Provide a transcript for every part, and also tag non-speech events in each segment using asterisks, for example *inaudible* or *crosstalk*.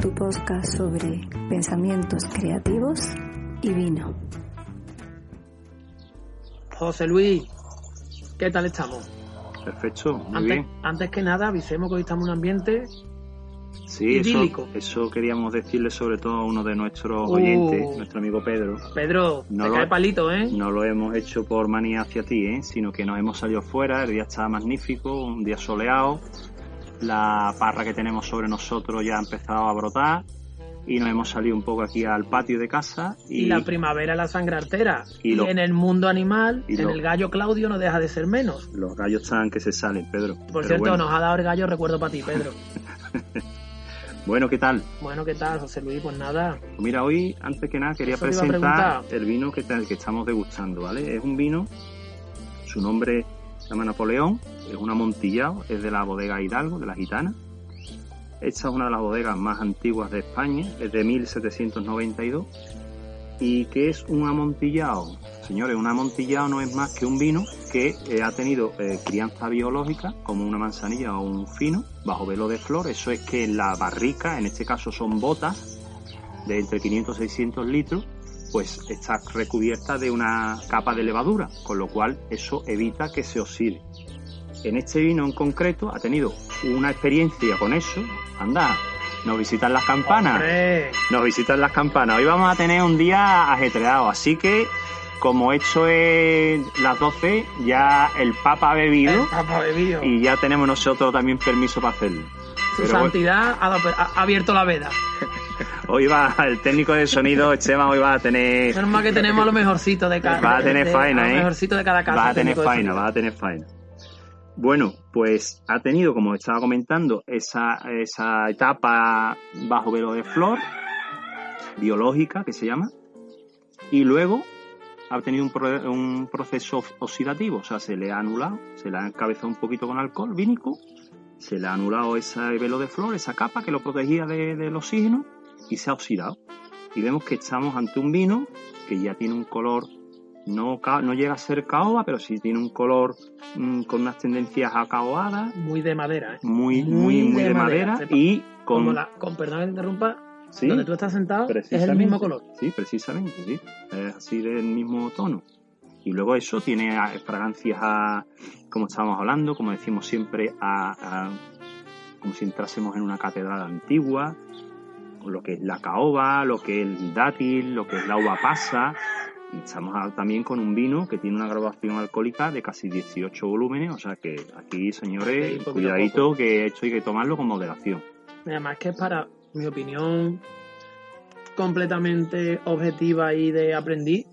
Tu podcast sobre pensamientos creativos y vino. José Luis, ¿qué tal estamos? Perfecto, muy Antes, bien. antes que nada, avisemos que hoy estamos en un ambiente Sí, eso, idílico. eso queríamos decirle sobre todo a uno de nuestros Uh. oyentes, nuestro amigo Pedro. Pedro, No te lo- cae palito, ¿eh? No lo hemos hecho por manía hacia ti, ¿eh? sino que nos hemos salido fuera, el día está magnífico, un día soleado, la parra que tenemos sobre nosotros ya ha empezado a brotar y nos hemos salido un poco aquí al patio de casa Y, y, la primavera la sangre artera. Y en el mundo animal, y en lo- el gallo Claudio no deja de ser menos. los gallos están que se salen, Pedro. Por cierto, bueno. nos ha dado el gallo recuerdo para ti, Pedro. *laughs* bueno, ¿qué tal? bueno, ¿qué tal, José Luis? Pues nada, Pues Mira, hoy, antes que nada, quería presentar el vino que, que estamos degustando, ¿vale? Es un vino, su nombre se llama Napoleón, es un amontillado, es de la bodega Hidalgo, de la Gitana. Esta es una de las bodegas más antiguas de España, es de 1792. ¿Y qué es un amontillado? Señores, un amontillado no es más que un vino que eh, ha tenido eh, crianza biológica, como una manzanilla o un fino, bajo velo de flor. Eso es que la barrica, en este caso son botas, de entre 500 y 600 litros, pues está recubierta de una capa de levadura, con lo cual eso evita que se oxide. En este vino en concreto ha tenido una experiencia con eso. Anda, nos visitan las campanas. hombre, Nos visitan las campanas. Hoy vamos a tener un día ajetreado, así que como hecho es las 12, ya el Papa ha bebido el Papa bebido. y ya tenemos nosotros también permiso para hacerlo. Su Pero bueno, santidad ha abierto la veda. *laughs* hoy va el técnico de sonido, Esteban, hoy va a tener Menos mal que tenemos a lo mejorcito de cada Va a tener de- faena, a lo ¿eh? mejorcito de cada casa. va a tener faena, va a tener faena. Bueno, pues ha tenido, como estaba comentando, esa, esa etapa bajo velo de flor, biológica que se llama, y luego ha tenido un, pro- un proceso oxidativo, o sea, se le ha anulado, se le ha encabezado un poquito con alcohol vínico, se le ha anulado ese velo de flor, esa capa que lo protegía de- del oxígeno, y se ha oxidado. Y vemos que estamos ante un vino que ya tiene un color no, ca- no llega a ser caoba, pero sí tiene un color mm, con unas tendencias acaoadas, Muy de madera, ¿eh? muy, Muy muy, muy de de, madera, y Como con... la, con perdón que te interrumpa, Sí, donde tú estás sentado es el mismo color. Sí, precisamente, sí. Es así del mismo tono. Y luego eso tiene ah, fragancias a, como estábamos hablando, como decimos siempre, a, a- como si entrásemos en una catedral antigua, lo que es la caoba, lo que es el dátil, lo que es la uva pasa. Y estamos también con un vino que tiene una graduación alcohólica de casi 18 volúmenes, o sea que aquí, señores, cuidadito, que esto hay que tomarlo con moderación. Además que es para mi opinión completamente objetiva y de aprendiz,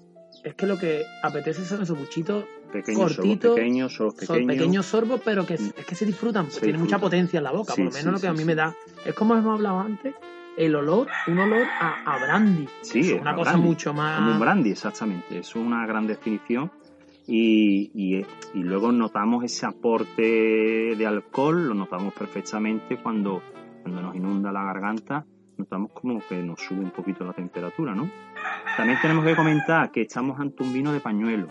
es que lo que apetece son esos buchitos, Pequeños, Cortito, sorbos pequeños, sorbos son pequeños. pequeños sorbos, pero que es, es que se disfrutan, pues Se tiene mucha potencia en la boca, Sí, por lo menos sí, lo que a mí me da. Es como hemos hablado antes, el olor, un olor a, a brandy. Sí, es una cosa brandy, mucho más... Como un brandy, exactamente. Es una gran definición. Y, y, y luego notamos ese aporte de alcohol, lo notamos perfectamente cuando, cuando nos inunda la garganta, notamos como que nos sube un poquito la temperatura, ¿no? También tenemos que comentar que estamos ante un vino de pañuelo.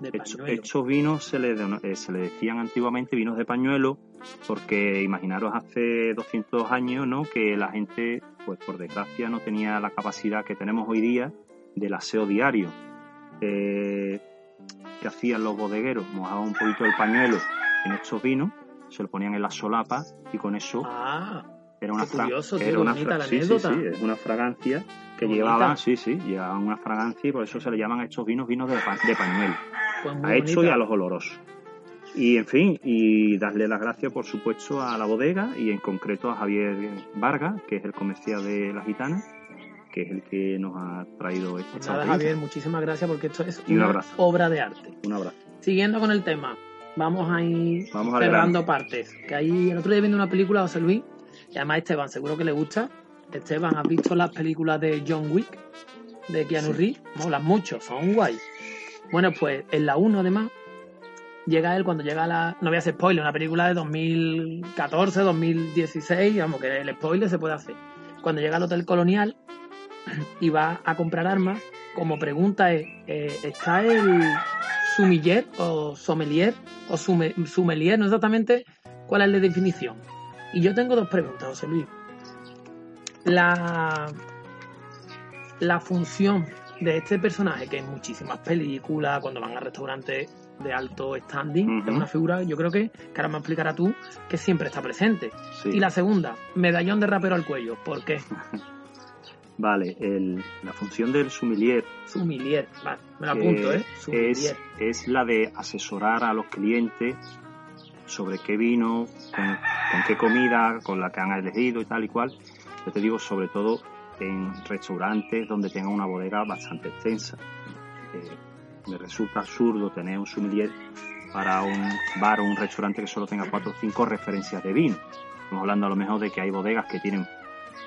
de Estos, pañuelo. estos vinos se le, eh, se le decían antiguamente vinos de pañuelo porque imaginaros hace 200 años ¿no? que la gente, pues por desgracia, no tenía la capacidad que tenemos hoy día del aseo diario. Eh, que hacían los bodegueros? Mojaban un poquito el pañuelo en estos vinos, se lo ponían en la solapa y con eso Ah, era una, curioso, tío, era qué una bonita fra- la sí, sí, sí, es una fragancia que Qué llevaban, bonita. sí, sí, llevaban una fragancia y por eso se le llaman a estos vinos vinos de, pa- de pañuelo pues a hecho y bonita. a los olorosos. Y en fin, y darle las gracias por supuesto a la bodega y en concreto a Javier Vargas, que es el comercial de La Gitana, que es el que nos ha traído esta Pues nada. Javier, muchísimas gracias porque esto es un una obra de arte. Un abrazo. Siguiendo con el tema, vamos a ir Vamos cerrando partes. Que ahí el otro día viendo una película, José Luis, y además Esteban, seguro que le gusta. Esteban, ¿has visto las películas de John Wick? De Keanu Reeves. Molan mucho, son guay. Bueno, pues en la 1 además, llega él cuando llega la... No voy a hacer spoiler, una película de 2014, 2016, vamos, que el spoiler se puede hacer. Cuando llega al Hotel Colonial *clears throat* y va a comprar armas, como pregunta es, eh, ¿está el sumiller o sommelier o sume- sommelier? No exactamente cuál es la definición. Y yo tengo dos preguntas, José Luis. la, la función de este personaje, que en muchísimas películas, cuando van a restaurantes de alto standing, Ujú. es una figura, yo creo que, que ahora me explicará tú, que siempre está presente. Sí. Y la segunda, medallón de rapero al cuello. ¿Por qué? *laughs* Vale, el- la función del sommelier Sumilier. Vale, me lo apunto, ¿eh? es, Sumilier. es la de asesorar a los clientes sobre qué vino, con, con qué comida, con la que han elegido y tal y cual. Yo te digo, sobre todo en restaurantes donde tengan una bodega bastante extensa. Eh, me resulta absurdo tener un sommelier para un bar o un restaurante que solo tenga cuatro o cinco referencias de vino. Estamos hablando a lo mejor de que hay bodegas que tienen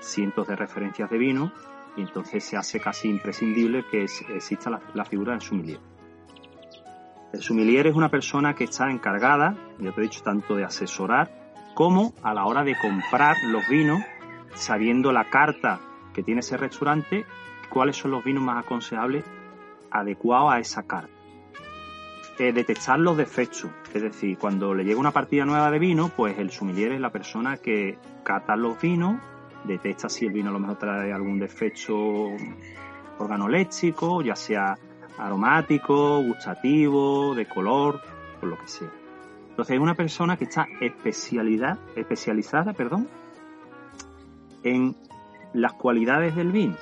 cientos de referencias de vino y entonces se hace casi imprescindible que exista la, la figura del sommelier. El sommelier es una persona que está encargada, ya te he dicho, tanto de asesorar como a la hora de comprar los vinos, sabiendo la carta que tiene ese restaurante, cuáles son los vinos más aconsejables adecuados a esa carta. Eh, detectar los defectos, es decir, cuando le llega una partida nueva de vino, pues el sommelier es la persona que cata los vinos, detecta si el vino a lo mejor trae algún defecto organoléctrico, ya sea aromático, gustativo, de color, por lo que sea. Entonces es una persona que está especialidad, especializada perdón, en las cualidades del vino.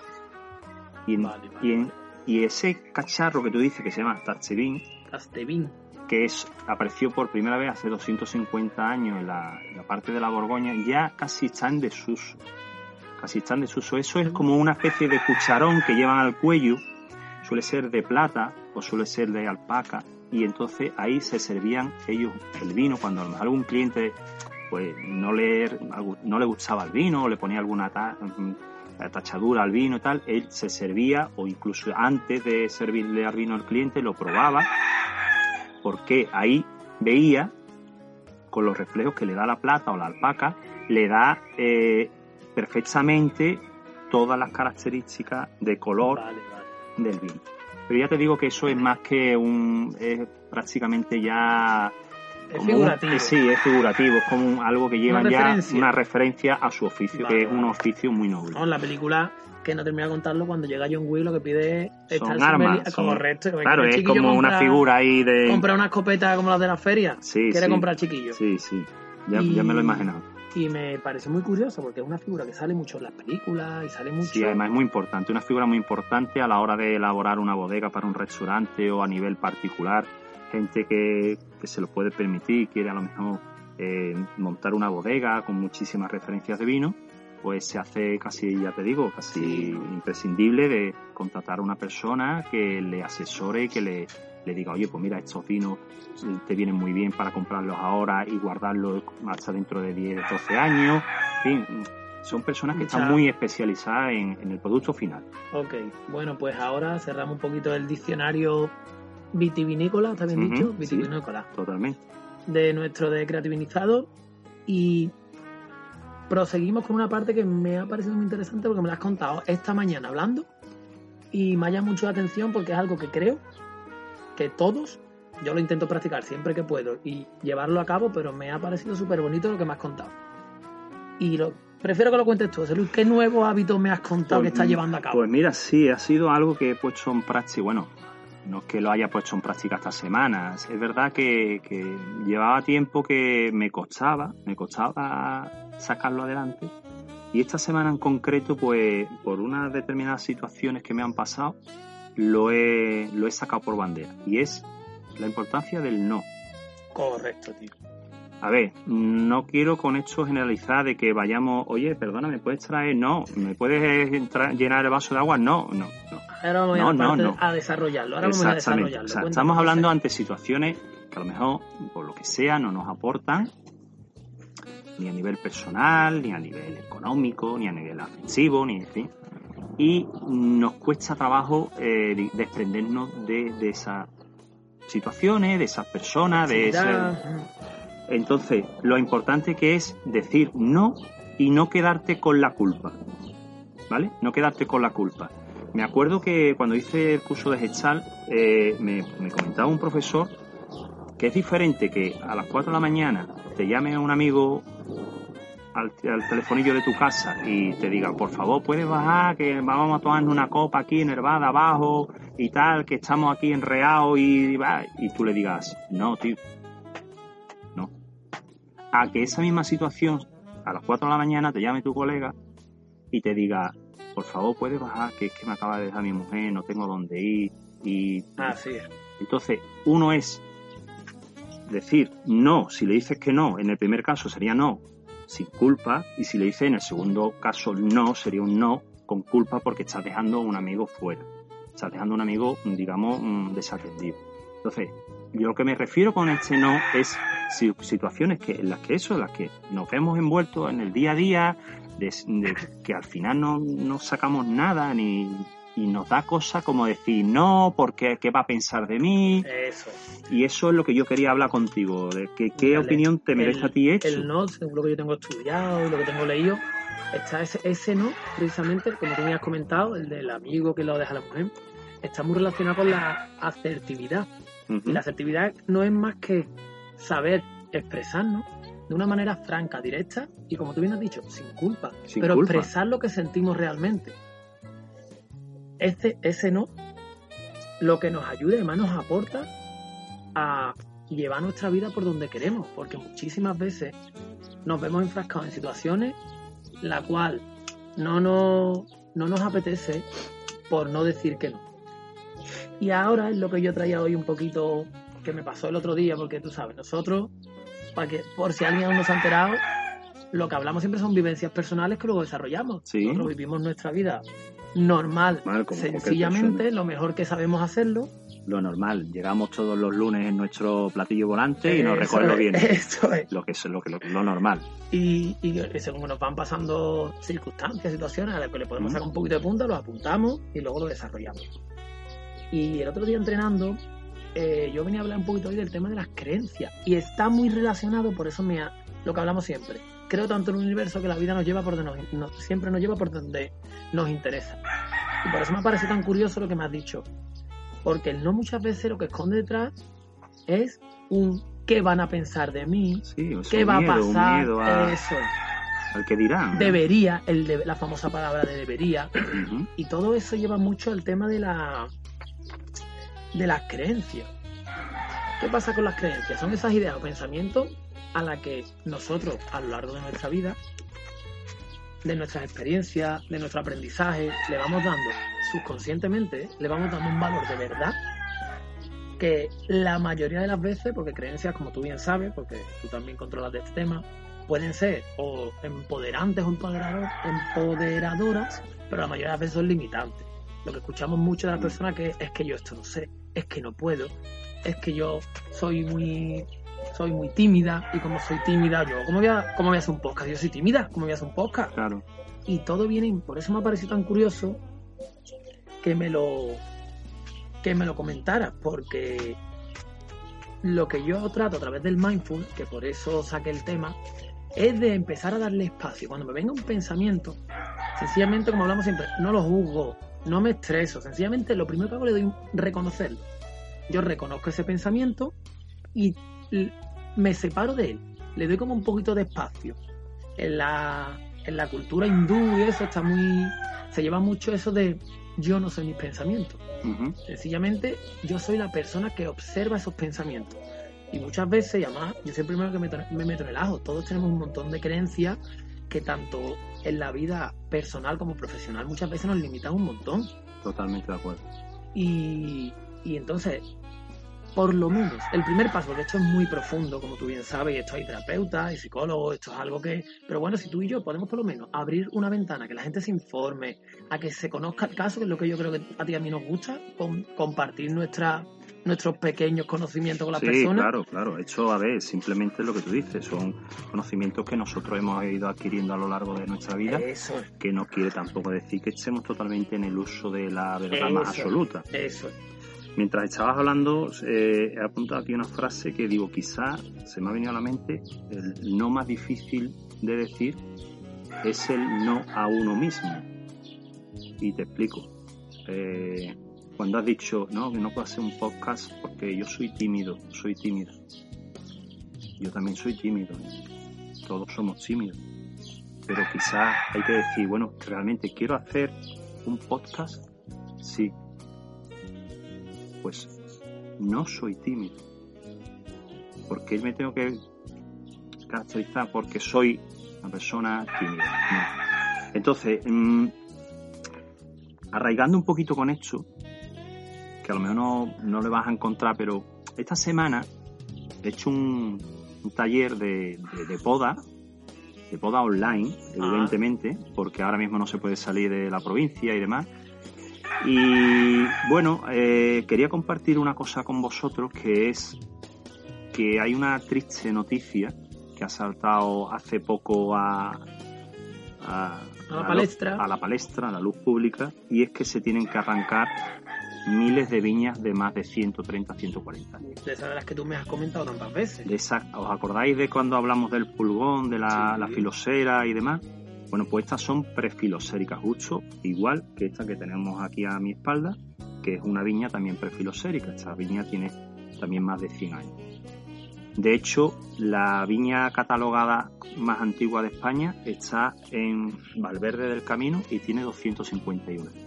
Y, en- Vale, vale, y, en- y ese cacharro que tú dices que se llama Castevin. que es, apareció por primera vez hace 250 años en la, en la parte de la Borgoña, ya casi está en desuso. Casi está en desuso. Eso es como una especie de cucharón que llevan al cuello, suele ser de plata o suele ser de alpaca, y entonces ahí se servían ellos el vino cuando a lo mejor algún cliente pues no le, no le gustaba el vino o le ponía alguna ta- tachadura al vino y tal, él se servía o incluso antes de servirle al vino al cliente lo probaba porque ahí veía con los reflejos que le da la plata o la alpaca, le da eh, perfectamente todas las características de color Vale, vale. del vino. Pero ya te digo que eso es más que un, es prácticamente ya Es como un- figurativo. eh, sí, es figurativo, es como un- algo que lleva Una ya referencia. una referencia a su oficio, Vale, que es un vale. oficio muy noble. No, la película que no termina de contarlo, cuando llega John Wick lo que pide es Son armas, son- correcto. que Claro, es como una compra- figura ahí de... Compra una escopeta como las de la feria. Sí, Quiere sí. comprar chiquillo. Sí, sí, ya, Y- ya me lo he imaginado. Y me parece muy curioso porque es una figura que sale mucho en las películas y sale mucho. Sí, además es muy importante, una figura muy importante a la hora de elaborar una bodega para un restaurante o a nivel particular. Gente que, que se lo puede permitir, quiere a lo mejor eh, montar una bodega con muchísimas referencias de vino, pues se hace casi, ya te digo, casi Sí. imprescindible de contratar a una persona que le asesore y que le, le diga, oye, pues mira, estos vinos te vienen muy bien para comprarlos ahora y guardarlos hasta dentro de 10, 12 años. En fin, son personas que están muy especializadas en, en el producto final. Ok, bueno, pues ahora cerramos un poquito el diccionario vitivinícola, ¿está bien dicho? sí. Vitivinícola. Totalmente. de nuestro de creativinizado y proseguimos con una parte que me ha parecido muy interesante porque me la has contado esta mañana hablando y me ha llamado mucho la atención porque es algo que creo que todos, yo lo intento practicar siempre que puedo y llevarlo a cabo, pero me ha parecido súper bonito lo que me has contado. Y lo, prefiero que lo cuentes tú, Luis, ¿qué nuevo hábito me has contado que estás llevando a cabo? Pues mira, sí, ha sido algo que he puesto en práctica. Bueno, no es que lo haya puesto en práctica esta semana. Es verdad que, que llevaba tiempo que me costaba, me costaba sacarlo adelante. Y esta semana en concreto, pues por unas determinadas situaciones que me han pasado, lo he, lo he sacado por bandera. Y es la importancia del no. Correcto, tío. A ver, no quiero con esto generalizar de que vayamos, oye, perdona, ¿me puedes traer? No, ¿me puedes entrar- llenar el vaso de agua? No, no, no. Ahora vamos No, a, no, a desarrollarlo. Ahora vamos a desarrollarlo. O sea, estamos hablando ante situaciones que a lo mejor, por lo que sea, no nos aportan ni a nivel personal, ni a nivel económico, ni a nivel afectivo, ni en fin. Y nos cuesta trabajo eh, de- desprendernos de, de esas situaciones, de esas personas, de ese, entonces, lo importante que es decir no y no quedarte con la culpa. ¿Vale? No quedarte con la culpa. Me acuerdo que cuando hice el curso de Gestalt, eh, me, me comentaba un profesor que es diferente que a las 4 de la mañana te llame un amigo al, al telefonillo de tu casa y te diga, por favor, puedes bajar, que vamos a tomarnos una copa aquí en Hervada abajo y tal, que estamos aquí en Reao y, y tú le digas, no, tío. A que esa misma situación, a las 4 de la mañana, te llame tu colega y te diga, por favor, puedes bajar, que es que me acaba de dejar mi mujer, no tengo dónde ir. Y Así es. entonces, uno es decir no, si le dices que no, en el primer caso sería no, sin culpa, y si le dices en el segundo caso no, sería un no con culpa porque estás dejando a un amigo fuera. Estás dejando a un amigo, digamos, mm, desatendido. Entonces, yo lo que me refiero con este no es situaciones que, en las que eso, en las que nos vemos envueltos en el día a día, de, de que al final no, no sacamos nada ni y nos da cosa como decir no, porque qué va a pensar de mí, Eso. y eso es lo que yo quería hablar contigo, de que, qué opinión te merece El- a ti hecho. El no, según lo que yo tengo estudiado y lo que tengo leído, está ese, ese no, precisamente, como tú me has comentado, el del amigo que lo deja la mujer, está muy relacionado con la asertividad. Y la asertividad no es más que saber expresarnos de una manera franca, directa y, como tú bien has dicho, sin culpa. Sin pero culpa. expresar lo que sentimos realmente. Ese, ese no, lo que nos ayuda, además nos aporta a llevar nuestra vida por donde queremos, porque muchísimas veces nos vemos enfrascados en situaciones la cual no nos, no nos apetece por no decir que no. Y ahora es lo que yo traía hoy un poquito que me pasó el otro día, porque tú sabes, nosotros, para que, por si alguien aún no se ha enterado, lo que hablamos siempre son vivencias personales que luego desarrollamos. Sí. Nosotros vivimos nuestra vida normal, sencillamente, lo mejor que sabemos hacerlo. Lo normal, llegamos todos los lunes en nuestro platillo volante y nos es, bien. *laughs* Eso es. Lo que es lo, que, lo, lo normal. Y, y según nos van pasando circunstancias, situaciones a las que le podemos Mm. sacar un poquito de punta, los apuntamos y luego lo desarrollamos. Y el otro día entrenando, eh, yo venía a hablar un poquito hoy del tema de las creencias. Y está muy relacionado, por eso me ha- lo que hablamos siempre. Creo tanto en el universo que la vida nos lleva por donde nos, nos- siempre nos lleva por donde nos interesa. Y por eso me parece tan curioso lo que me has dicho. Porque el no muchas veces lo que esconde detrás es un qué van a pensar de mí, Sí, qué va miedo, a pasar, miedo a- eso es al que dirán. debería, el de- la famosa palabra de debería, y todo eso lleva mucho al tema de la de las creencias. ¿Qué pasa con las creencias? Son esas ideas o pensamientos a las que nosotros a lo largo de nuestra vida, de nuestras experiencias, de nuestro aprendizaje, le vamos dando subconscientemente, ¿eh? le vamos dando un valor de verdad que la mayoría de las veces, porque creencias, como tú bien sabes, porque tú también controlas de este tema, pueden ser o empoderantes o empoderador- empoderadoras, pero la mayoría de las veces son limitantes. Lo que escuchamos mucho de las personas que es que yo esto no sé, es que no puedo, es que yo soy muy soy muy tímida y como soy tímida yo, ¿cómo voy a, cómo voy a hacer un podcast? Yo soy tímida, ¿cómo voy a hacer un podcast? Claro. y todo viene, por eso me ha parecido tan curioso que me lo que me lo comentara, porque lo que yo trato a través del mindful, que por eso saqué el tema, es de empezar a darle espacio. Cuando me venga un pensamiento, sencillamente, como hablamos siempre, no lo juzgo, no me estreso, sencillamente lo primero que hago le doy reconocerlo. Yo reconozco ese pensamiento y me separo de él, le doy como un poquito de espacio. En la, en la cultura hindú y eso está muy. se lleva mucho eso de yo no soy mis pensamientos. Sencillamente, yo soy la persona que observa esos pensamientos. Y muchas veces, y además, yo soy el primero que meto- me meto en el ajo. Todos tenemos un montón de creencias que tanto en la vida personal como profesional muchas veces nos limitan un montón. Totalmente de acuerdo. Y, y entonces, por lo menos, el primer paso, porque esto es muy profundo, como tú bien sabes, y esto hay terapeutas y psicólogos, esto es algo que... Pero bueno, si tú y yo podemos por lo menos abrir una ventana, que la gente se informe, a que se conozca el caso, que es lo que yo creo que a ti y a mí nos gusta, con- compartir nuestra, nuestros pequeños conocimientos con las Sí, personas. claro, claro. Esto, a ver, simplemente es lo que tú dices. Son conocimientos que nosotros hemos ido adquiriendo a lo largo de nuestra vida, Eso es, que no quiere tampoco decir que estemos totalmente en el uso de la verdad más absoluta. eso es. Mientras estabas hablando, eh, he apuntado aquí una frase que digo, quizá se me ha venido a la mente, el no más difícil de decir es el no a uno mismo. Y te explico. Eh, cuando has dicho, no, que no puedo hacer un podcast porque yo soy tímido, soy tímido. Yo también soy tímido. Todos somos tímidos. pero quizás hay que decir, bueno, realmente quiero hacer un podcast, sí. Pues no soy tímido. Porque me tengo que caracterizar porque soy una persona tímida. Entonces, mm, arraigando un poquito con esto, que a lo mejor no, no le vas a encontrar, pero esta semana he hecho un, taller de, de, poda, de poda online, evidentemente, porque ahora mismo no se puede salir de la provincia y demás. Y bueno, eh, quería compartir una cosa con vosotros que es que hay una triste noticia que ha saltado hace poco a, a, la, palestra. a la palestra, a la luz pública, y es que se tienen que arrancar miles de viñas de más de 130, 140 años. De esas de las que tú me has comentado tantas veces. ¿Os acordáis de cuando hablamos del pulgón, de la, filosera y demás? Bueno, pues estas son prefiloséricas, justo igual que esta que tenemos aquí a mi espalda, que es una viña también prefilosérica. Esta viña tiene también más de 100 años. De hecho, la viña catalogada más antigua de España está en Valverde del Camino y tiene 251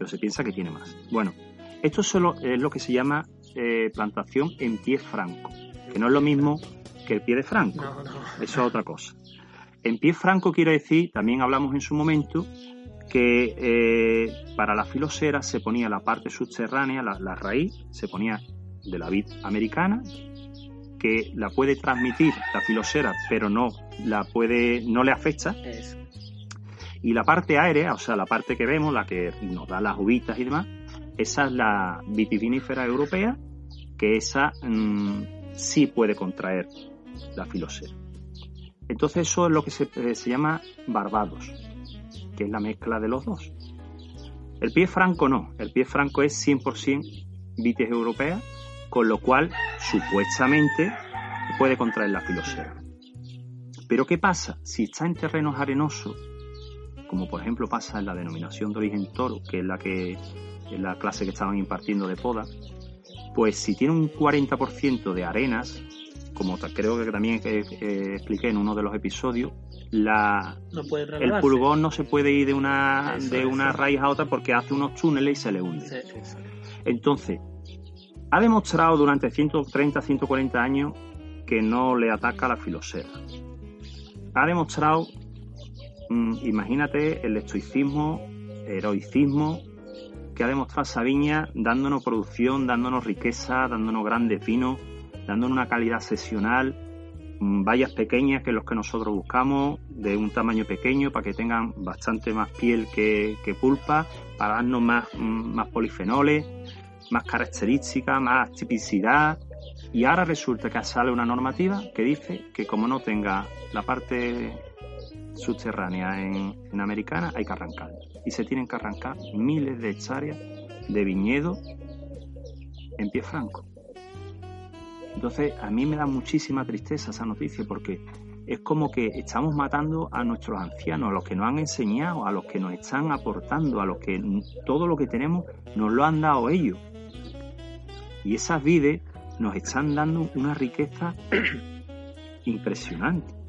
pero se piensa que tiene más. Bueno, esto solo es lo que se llama eh, plantación en pie franco, que no es lo mismo que el pie de franco. Eso es otra cosa. En pie franco quiere decir, también hablamos en su momento, que eh, para la filosera se ponía la parte subterránea, la, raíz, se ponía de la vid americana, que la puede transmitir la filosera, pero no la puede, no le afecta. Y la parte aérea, o sea, la parte que vemos, la que nos da las uvitas y demás, esa es la vitivinífera europea, que esa mm, sí puede contraer la filosera. Entonces eso es lo que se, eh, se, llama barbados, que es la mezcla de los dos. El pie franco no, el pie franco es 100% vitis europea, con lo cual supuestamente puede contraer la filosera. Pero ¿qué pasa? Si está en terrenos arenosos, como por ejemplo pasa en la denominación de origen toro, que es la que es la clase que estaban impartiendo de poda, pues si tiene un 40% de arenas, como creo que también expliqué en uno de los episodios, la, el pulgón no se puede ir de una, de una raíz a otra porque hace unos túneles y se le hunde. Entonces, ha demostrado durante 130, 140 años que no le ataca la filosera. Ha demostrado imagínate el estoicismo, heroicismo que ha demostrado Sabiña dándonos producción, dándonos riqueza, dándonos grandes vinos, dándonos una calidad sesional, mm, vallas pequeñas que los que nosotros buscamos, de un tamaño pequeño para que tengan bastante más piel que, pulpa, para darnos más, mm, más polifenoles, más características, más tipicidad. Y ahora resulta que sale una normativa que dice que como no tenga la parte subterránea en, en Americana hay que arrancar. Y se tienen que arrancar miles de hectáreas de viñedo en pie franco. Entonces, a mí me da muchísima tristeza esa noticia porque es como que estamos matando a nuestros ancianos, a los que nos han enseñado, a los que nos están aportando, a los que todo lo que tenemos nos lo han dado ellos. Y esas vides nos están dando una riqueza *clears throat* impresionante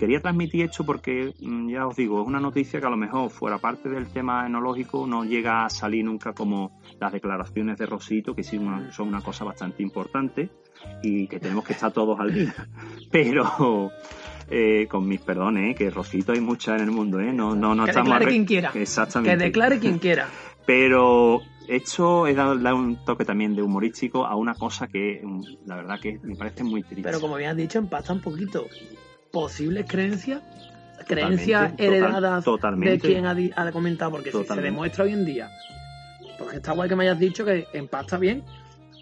quería transmitir esto porque, mm, ya os digo, es una noticia que a lo mejor fuera parte del tema enológico no llega a salir nunca como las declaraciones de Rosito, que sí son una cosa bastante importante y que tenemos que estar todos al día. *laughs* Pero, eh, con mis perdones, ¿eh? que Rosito hay muchas en el mundo, ¿eh? No, no, no que estamos... declare quien quiera. Exactamente. Que declare quien quiera. *laughs* Pero esto es dar un toque también de humorístico a una cosa que mm, la verdad que me parece muy triste. Pero como habías dicho, empata un poquito posibles creencias, creencias heredadas de quien ha, comentado, porque si se demuestra hoy en día, porque está guay que me hayas dicho que empasta bien,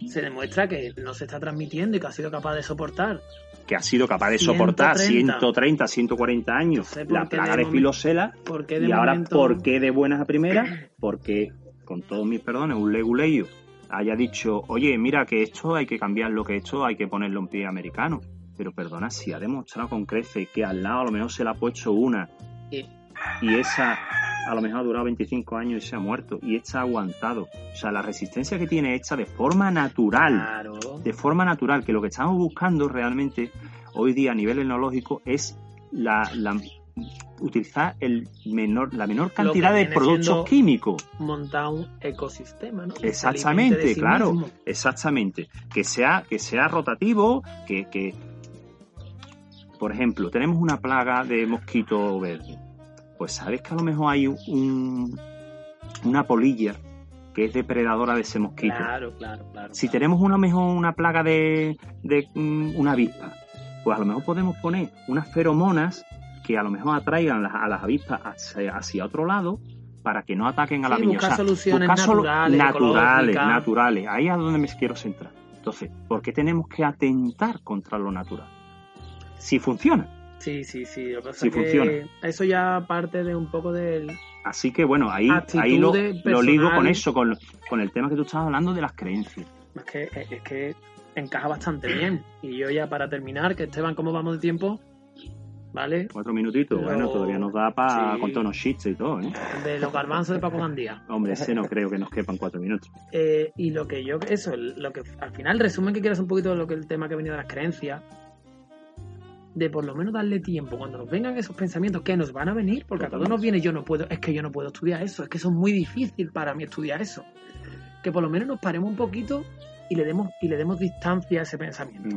se demuestra que no se está transmitiendo y que ha sido capaz de soportar. Que ha sido capaz de soportar 130, 140 años la plaga de, filosela. y ahora, ¿por qué de buenas a primeras? *clears throat* Porque, con todos mis perdones, un leguleyo haya dicho, oye, mira que esto hay que cambiarlo, que esto hay que ponerlo en pie americano. Pero perdona, si ha demostrado con crece que al lado a lo mejor se le ha puesto una y esa a lo mejor ha durado 25 años y se ha muerto y esta ha aguantado. O sea, la resistencia que tiene hecha de forma natural, de forma natural, que lo que estamos buscando realmente hoy día a nivel etnológico es la, la- utilizar el menor, la menor cantidad de productos químicos. Montar un ecosistema, ¿no? Exactamente, sí claro, mismo. exactamente. Que sea, que sea rotativo, que, que, por ejemplo, tenemos una plaga de mosquito verde. Pues sabes que a lo mejor hay un, una polilla que es depredadora de ese mosquito. Claro, claro, claro. Si claro. tenemos una mejor una plaga de, de mm, una avispa, pues a lo mejor podemos poner unas feromonas que a lo mejor atraigan las- a las avispas hacia, hacia otro lado para que no ataquen a la Sí, viña. buscar O sea, soluciones buscar naturales, naturales, naturales. Ahí es a donde me quiero centrar. Entonces, ¿por qué tenemos que atentar contra lo natural? Si funciona. Sí, sí, sí. Lo que pasa Sí es que funciona. Eso ya parte de un poco del. Así que bueno, ahí, ahí lo, lo ligo con eso, con, con el tema que tú estabas hablando de las creencias. Es que, es que encaja bastante bien. Y yo ya para terminar, que Esteban, ¿cómo vamos de tiempo? ¿Vale? Cuatro minutitos, Pero- bueno, todavía nos da para Sí. contar unos chistes y todo, ¿eh? De los garbanzos de Paco Gandía. *laughs* Hombre, ese no creo que nos quepan cuatro minutos. Eh, y lo que yo, eso, lo que al final, resumen que quiero es un poquito de lo que el tema que venía de las creencias, de por lo menos darle tiempo cuando nos vengan esos pensamientos que nos van a venir, porque a todos nos viene yo no puedo, es que yo no puedo estudiar eso, es que eso es muy difícil para mí estudiar eso. Que por lo menos nos paremos un poquito y le demos, y le demos distancia a ese pensamiento.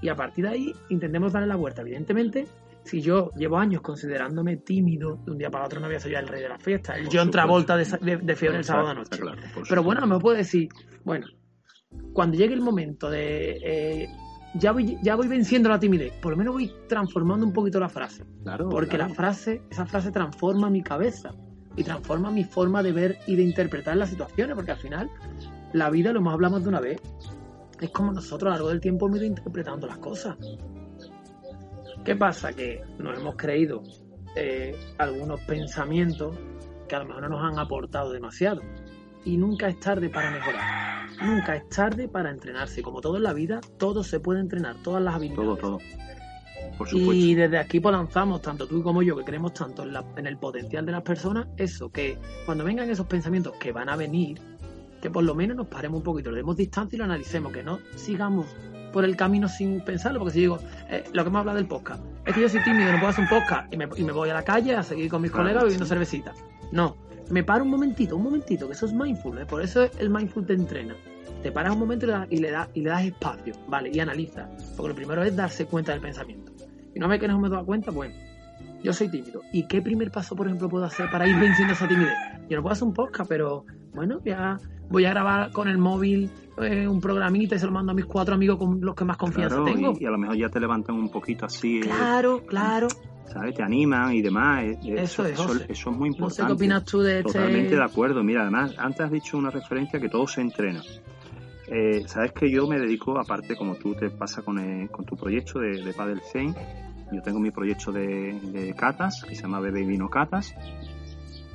Y a partir de ahí intentemos darle la vuelta. Evidentemente, si yo llevo años considerándome tímido, de un día para otro no voy a ser ya el rey de la fiesta, el Por John supuesto. Travolta de, de, de fiebre el sábado noche. claro, Pero bueno, me puedo decir, bueno, cuando llegue el momento de eh, ya voy, ya voy venciendo la timidez, por lo menos voy transformando un poquito la frase. Claro, Porque claro. la frase, esa frase transforma mi cabeza y transforma mi forma de ver y de interpretar las situaciones, porque al final la vida, lo hemos hablado más de una vez, es como nosotros a lo largo del tiempo hemos ido interpretando las cosas. ¿Qué pasa? Que nos hemos creído eh, algunos pensamientos que a lo mejor no nos han aportado demasiado. Y nunca es tarde para mejorar. Nunca es tarde para entrenarse. Como todo en la vida, todo se puede entrenar, todas las habilidades. Todo, todo. Por supuesto. Y desde aquí pues lanzamos, tanto tú como yo, que creemos tanto en, la- en el potencial de las personas, eso, que cuando vengan esos pensamientos que van a venir, que por lo menos nos paremos un poquito, le demos distancia y lo analicemos, que no sigamos por el camino sin pensarlo, porque si digo, eh, lo que hemos hablado del podcast, es que yo soy tímido, no puedo hacer un podcast y me, y me voy a la calle a seguir con mis Claro, colegas bebiendo sí. cervecita. No, me paro un momentito, un momentito, que eso es mindful, ¿eh? por eso el mindful te entrena. Te paras un momento y le das, y le das, y le das espacio, ¿vale? Y analiza. Porque lo primero es darse cuenta del pensamiento. Y una vez que no me dado cuenta, bueno, yo soy tímido. ¿Y qué primer paso, por ejemplo, puedo hacer para ir *laughs* venciendo esa timidez? Yo no puedo hacer un podcast, pero bueno, ya voy a grabar con el móvil eh, un programita y se lo mando a mis cuatro amigos con los que más confianza Claro, tengo. y, y a lo mejor ya te levantan un poquito así, eh, Claro, claro. ¿sabes? Te animan y demás. eh, eh, Eso es, eso, José. eso es muy No importante. sé qué opinas tú de este. Totalmente de acuerdo. Mira, además, antes has dicho una referencia que todo se entrena. Eh, Sabes que yo me dedico, aparte, como tú te pasa con, eh, con tu proyecto de, de Padel Zen, yo tengo mi proyecto de, de catas, que se llama Bebé y Vino Catas,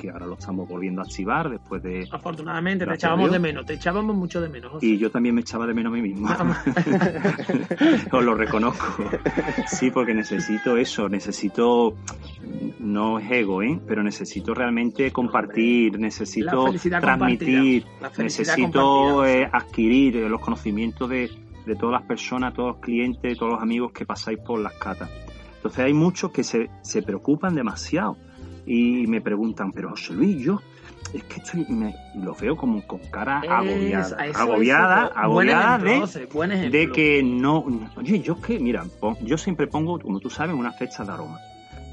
que ahora lo estamos volviendo a activar después de... Afortunadamente, te echábamos de menos, te echábamos mucho de menos. José. Y yo también me echaba de menos a mí mismo. *laughs* Os lo reconozco. Sí, porque necesito eso, necesito, no es ego, ¿eh? pero necesito realmente compartir, necesito transmitir, necesito eh, adquirir eh, los conocimientos de, de todas las personas, todos los clientes, todos los amigos que pasáis por las catas. Entonces hay muchos que se, se preocupan demasiado y me preguntan, pero José Luis, yo es que estoy, me, y lo veo como con cara agobiada, eso, agobiada, eso. Agobiada ejemplo, de, que no, oye, yo es que, mira, pon- yo siempre pongo, como tú sabes, una fecha de aroma,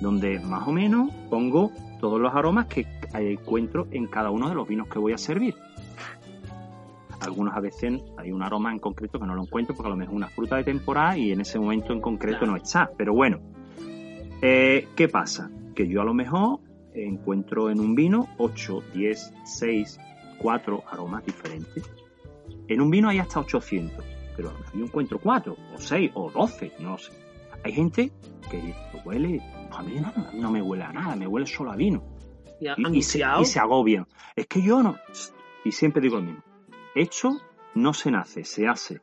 donde más o menos pongo todos los aromas que eh, encuentro en cada uno de los vinos que voy a servir. Algunos a veces hay un aroma en concreto que no lo encuentro porque a lo mejor es una fruta de temporada y en ese momento en concreto Claro. no está. Pero bueno, eh, ¿qué pasa? Que yo a lo mejor encuentro en un vino 8, 10, 6, 4 aromas diferentes. En un vino hay hasta 800, pero a lo mejor yo encuentro 4, o 6, o 12, no sé. Hay gente que huele, a mí no, no me huele a nada, me huele solo a vino Y a- y, y se, y se agobian. Es que yo no. Y siempre digo lo mismo. Hecho no se nace, se hace.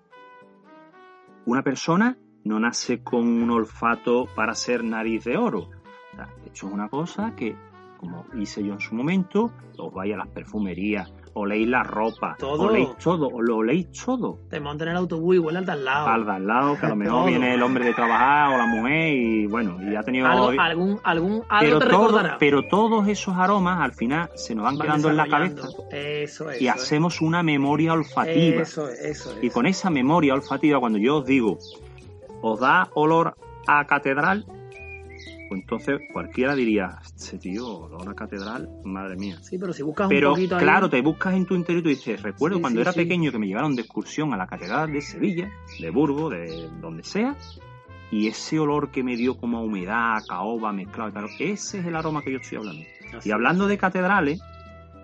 Una persona no nace con un olfato para ser nariz de oro. O sea, hecho es una cosa que como hice yo en su momento, os vais a las perfumerías, oléis la ropa, Todo. oléis todo, o lo oléis todo. Te montan en el autobús y huele al de al lado. Al de al lado, que a lo *laughs* mejor Todo. viene el hombre de trabajar o la mujer y bueno, y ha tenido... Algo, algún, algún, algo pero, te todo- pero todos esos aromas al final se nos van, Van quedando en la cabeza Eso es. y hacemos una memoria olfativa. Eso es, eso es. Y con esa memoria olfativa, cuando yo os digo, os da olor a catedral, pues entonces cualquiera diría, este tío, olor a catedral, madre mía. Sí, pero si buscas Pero un poquito ahí... claro, te buscas en tu interior y tú dices, recuerdo Sí, cuando sí, era sí. pequeño que me llevaron de excursión a la catedral de Sevilla, de Burgos, de donde sea, y ese olor que me dio como a humedad, caoba mezclado y tal, ese es el aroma que yo estoy hablando. Así Y hablando de catedrales,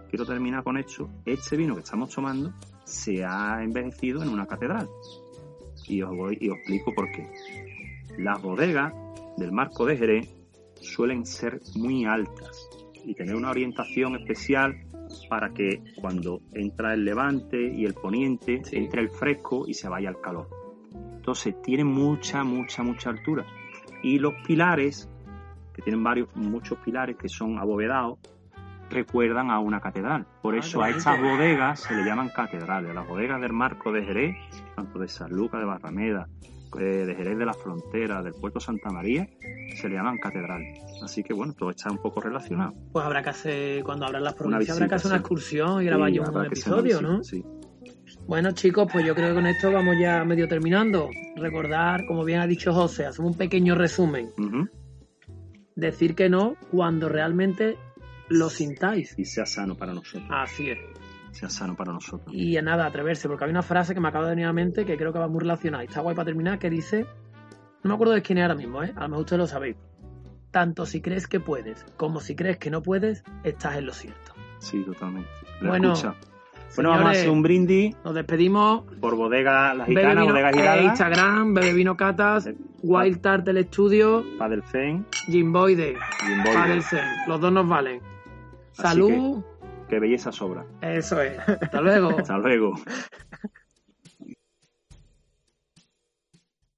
quiero terminar con esto. Este vino que estamos tomando se ha envejecido en una catedral. Y os voy y os explico por qué. Las bodegas del marco de Jerez suelen ser muy altas y tener una orientación especial para que cuando entra el levante y el poniente Sí. entre el fresco y se vaya el calor. Entonces tiene mucha, mucha, mucha altura. Y los pilares, que tienen varios, muchos pilares que son abovedados, recuerdan a una catedral. Por eso a estas bodegas se le llaman catedrales. Las bodegas del Marco de Jerez, tanto de San Lucas de Barrameda, eh, de Jerez de la Frontera, del Puerto Santa María, se le llaman catedrales. Así que bueno, todo está un poco relacionado. Pues habrá que hacer, cuando abran las provincias, habrá que hacer una excursión y grabar Sí, un una episodio, ¿no? sí. Bueno, chicos, pues yo creo que con esto vamos ya medio terminando. Recordar, como bien ha dicho José, hacer un pequeño resumen. Decir que no cuando realmente lo sintáis. Y sea sano para nosotros. Así es. Sea sano para nosotros. Y nada, atreverse, porque hay una frase que me acaba de venir a la mente que creo que va muy relacionada. y Está guay para terminar, que dice, no me acuerdo de quién es ahora mismo, ¿eh? a lo mejor ustedes lo sabéis. Tanto si crees que puedes como si crees que no puedes, estás en lo cierto. Sí, totalmente. La Bueno, escucha. Bueno, vamos a Señores, hacer un brindis Nos despedimos. por bodega La Gitana, vino, bodega eh, girada, Instagram, Bebe Vino Catas, Wild Tart del estudio, Padel Zen Jimboide. Padel Zen. Los dos nos valen. Así Salud. Que belleza sobra. Eso es. Hasta luego. Hasta luego.